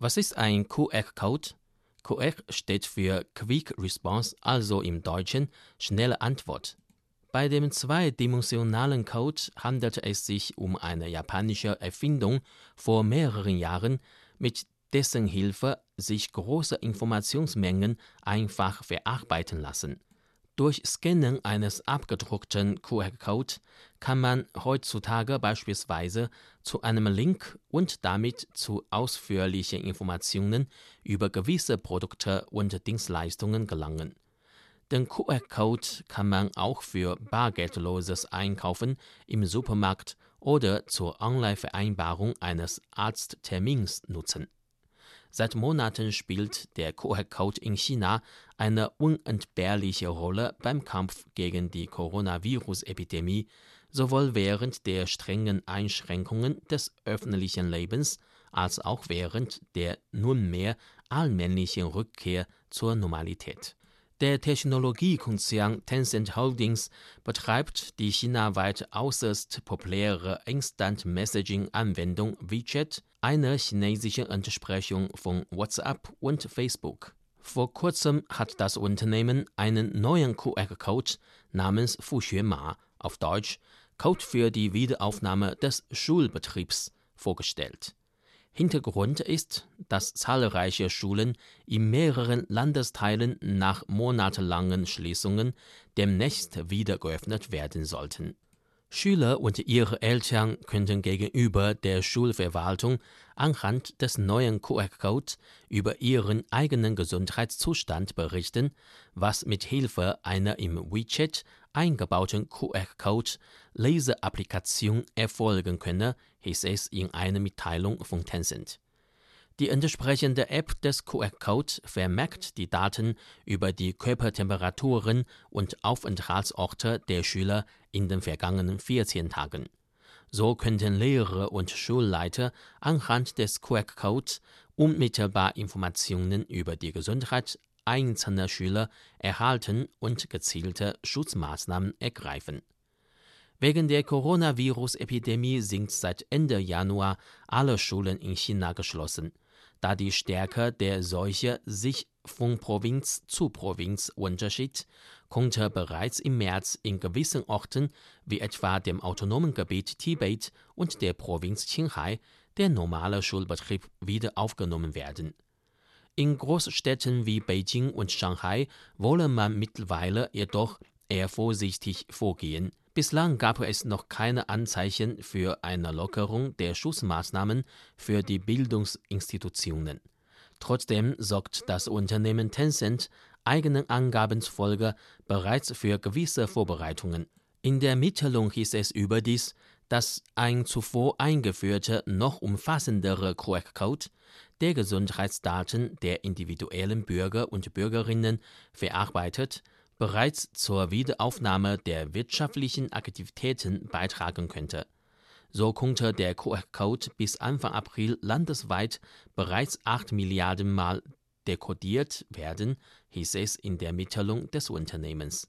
Was ist ein QR-Code? QR steht für Quick Response, also im Deutschen schnelle Antwort. Bei dem zweidimensionalen Code handelt es sich um eine japanische Erfindung vor mehreren Jahren, mit dessen Hilfe sich große Informationsmengen einfach verarbeiten lassen. Durch Scannen eines abgedruckten QR-Code kann man heutzutage beispielsweise zu einem Link und damit zu ausführlichen Informationen über gewisse Produkte und Dienstleistungen gelangen. Den QR-Code kann man auch für bargeldloses Einkaufen im Supermarkt oder zur Online-Vereinbarung eines Arzttermins nutzen. Seit Monaten spielt der QR-Code in China eine unentbehrliche Rolle beim Kampf gegen die Coronavirus-Epidemie, sowohl während der strengen Einschränkungen des öffentlichen Lebens als auch während der nunmehr allmählichen Rückkehr zur Normalität. Der Technologiekonzern Tencent Holdings betreibt die chinaweit äußerst populäre Instant-Messaging-Anwendung WeChat, eine chinesische Entsprechung von WhatsApp und Facebook. Vor kurzem hat das Unternehmen einen neuen QR-Code namens Fuxue auf Deutsch Code für die Wiederaufnahme des Schulbetriebs vorgestellt. Hintergrund ist, dass zahlreiche Schulen in mehreren Landesteilen nach monatelangen Schließungen demnächst wieder geöffnet werden sollten. Schüler und ihre Eltern könnten gegenüber der Schulverwaltung anhand des neuen QR-Codes über ihren eigenen Gesundheitszustand berichten, was mit Hilfe einer im WeChat eingebauten QR-Code-Leseapplikation erfolgen könne, hieß es in einer Mitteilung von Tencent. Die entsprechende App des QR-Code vermerkt die Daten über die Körpertemperaturen und Aufenthaltsorte der Schüler in den vergangenen 14 Tagen. So könnten Lehrer und Schulleiter anhand des QR-Codes unmittelbar Informationen über die Gesundheit einzelner Schüler erhalten und gezielte Schutzmaßnahmen ergreifen. Wegen der Coronavirus-Epidemie sind seit Ende Januar alle Schulen in China geschlossen da die Stärke der Seuche sich von Provinz zu Provinz unterschied, konnte bereits im März in gewissen Orten wie etwa dem autonomen Gebiet Tibet und der Provinz Qinghai der normale Schulbetrieb wieder aufgenommen werden. In Großstädten wie Beijing und Shanghai wolle man mittlerweile jedoch eher vorsichtig vorgehen. Bislang gab es noch keine Anzeichen für eine Lockerung der Schutzmaßnahmen für die Bildungsinstitutionen. Trotzdem sorgt das Unternehmen Tencent eigenen Angaben zufolge bereits für gewisse Vorbereitungen. In der Mitteilung hieß es überdies, dass ein zuvor eingeführter, noch umfassendere QR-Code der Gesundheitsdaten der individuellen Bürger und Bürgerinnen verarbeitet, bereits zur Wiederaufnahme der wirtschaftlichen Aktivitäten beitragen könnte. So konnte der QR-Code bis Anfang April landesweit bereits 8 Milliarden Mal dekodiert werden, hieß es in der Mitteilung des Unternehmens.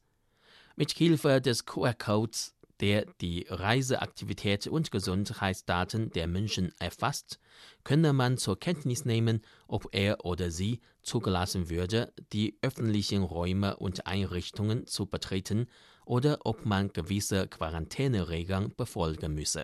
Mit Hilfe des QR-Codes der die Reiseaktivität und Gesundheitsdaten der Menschen erfasst, könne man zur Kenntnis nehmen, ob er oder sie zugelassen würde, die öffentlichen Räume und Einrichtungen zu betreten oder ob man gewisse Quarantäneregeln befolgen müsse